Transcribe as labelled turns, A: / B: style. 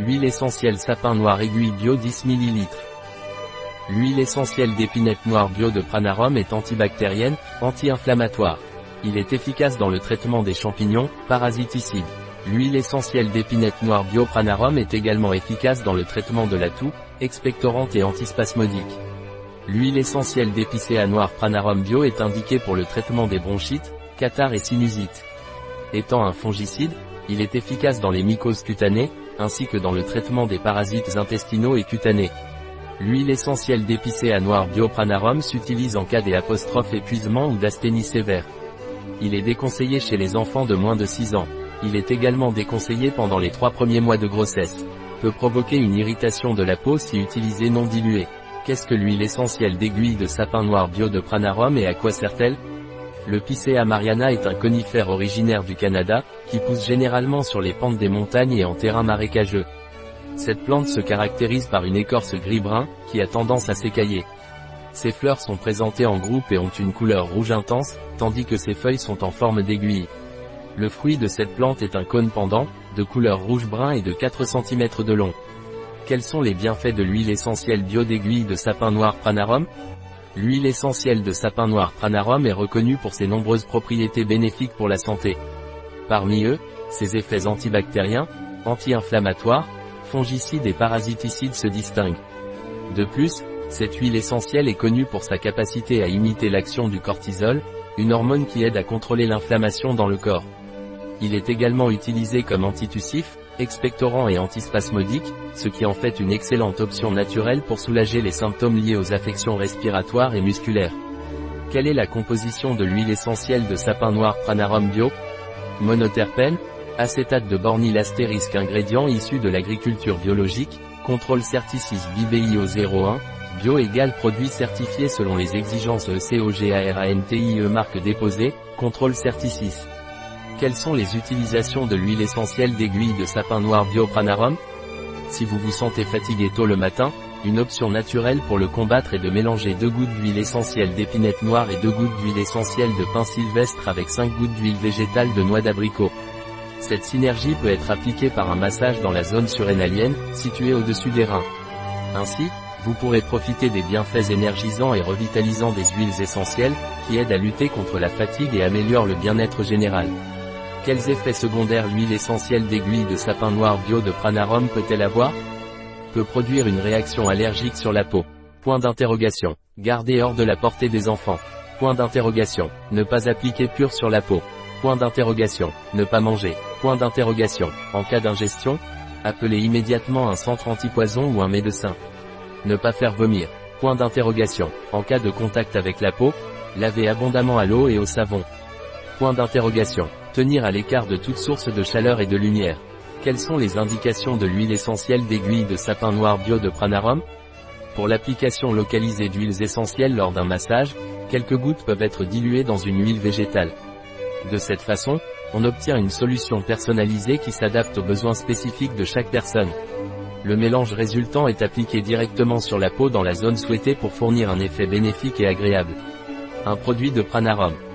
A: Huile essentielle sapin noir aiguille bio 10 ml. L'huile essentielle d'épinette noire bio de Pranarum est antibactérienne, anti-inflammatoire. Il est efficace dans le traitement des champignons, parasiticides. L'huile essentielle d'épinette noire bio Pranarum est également efficace dans le traitement de la toux, expectorante et antispasmodique. L'huile essentielle d'épicéa noire Pranarum bio est indiquée pour le traitement des bronchites, catarrhes et sinusite. Étant un fongicide, il est efficace dans les mycoses cutanées, ainsi que dans le traitement des parasites intestinaux et cutanés. L'huile essentielle d'épicéa noir biopranarum s'utilise en cas des apostrophes épuisement ou d'asthénie sévère. Il est déconseillé chez les enfants de moins de 6 ans. Il est également déconseillé pendant les 3 premiers mois de grossesse. Peut provoquer une irritation de la peau si utilisé non dilué. Qu'est-ce que l'huile essentielle d'aiguille de sapin noir bio et à quoi sert-elle? Le Picea mariana est un conifère originaire du Canada, qui pousse généralement sur les pentes des montagnes et en terrain marécageux. Cette plante se caractérise par une écorce gris-brun, qui a tendance à s'écailler. Ses fleurs sont présentées en groupe et ont une couleur rouge intense, tandis que ses feuilles sont en forme d'aiguille. Le fruit de cette plante est un cône pendant, de couleur rouge-brun et de 4 cm de long. Quels sont les bienfaits de l'huile essentielle bio d'aiguille de sapin noir Pranarum? L'huile essentielle de sapin noir Pranarum est reconnue pour ses nombreuses propriétés bénéfiques pour la santé. Parmi eux, ses effets antibactériens, anti-inflammatoires, fongicides et parasiticides se distinguent. De plus, cette huile essentielle est connue pour sa capacité à imiter l'action du cortisol, une hormone qui aide à contrôler l'inflammation dans le corps. Il est également utilisé comme antitussif, expectorant et antispasmodique, ce qui en fait une excellente option naturelle pour soulager les symptômes liés aux affections respiratoires et musculaires. Quelle est la composition de l'huile essentielle de sapin noir Pranarum Bio? Monoterpène, acétate de bornyl astérisque ingrédient issu de l'agriculture biologique, contrôle Certicis BBIO 01, bio égale produit certifié selon les exigences ECOGARANTIE marque déposée, contrôle Certicis. Quelles sont les utilisations de l'huile essentielle d'aiguille de sapin noir Biopranarum? Si vous vous sentez fatigué tôt le matin, une option naturelle pour le combattre est de mélanger 2 gouttes d'huile essentielle d'épinette noire et 2 gouttes d'huile essentielle de pin sylvestre avec 5 gouttes d'huile végétale de noix d'abricot. Cette synergie peut être appliquée par un massage dans la zone surrénalienne, située au-dessus des reins. Ainsi, vous pourrez profiter des bienfaits énergisants et revitalisants des huiles essentielles, qui aident à lutter contre la fatigue et améliorent le bien-être général. Quels effets secondaires l'huile essentielle d'aiguille de sapin noir bio de Pranarum peut-elle avoir? Peut produire une réaction allergique sur la peau? Point d'interrogation. Garder hors de la portée des enfants. Point d'interrogation. Ne pas appliquer pur sur la peau. Point d'interrogation. Ne pas manger. Point d'interrogation. En cas d'ingestion, appelez immédiatement un centre antipoison ou un médecin. Ne pas faire vomir. Point d'interrogation. En cas de contact avec la peau, lavez abondamment à l'eau et au savon. Point d'interrogation. Tenir à l'écart de toute source de chaleur et de lumière. Quelles sont les indications de l'huile essentielle d'aiguille de sapin noir bio de Pranarum? Pour l'application localisée d'huiles essentielles lors d'un massage, quelques gouttes peuvent être diluées dans une huile végétale. De cette façon, on obtient une solution personnalisée qui s'adapte aux besoins spécifiques de chaque personne. Le mélange résultant est appliqué directement sur la peau dans la zone souhaitée pour fournir un effet bénéfique et agréable. Un produit de Pranarum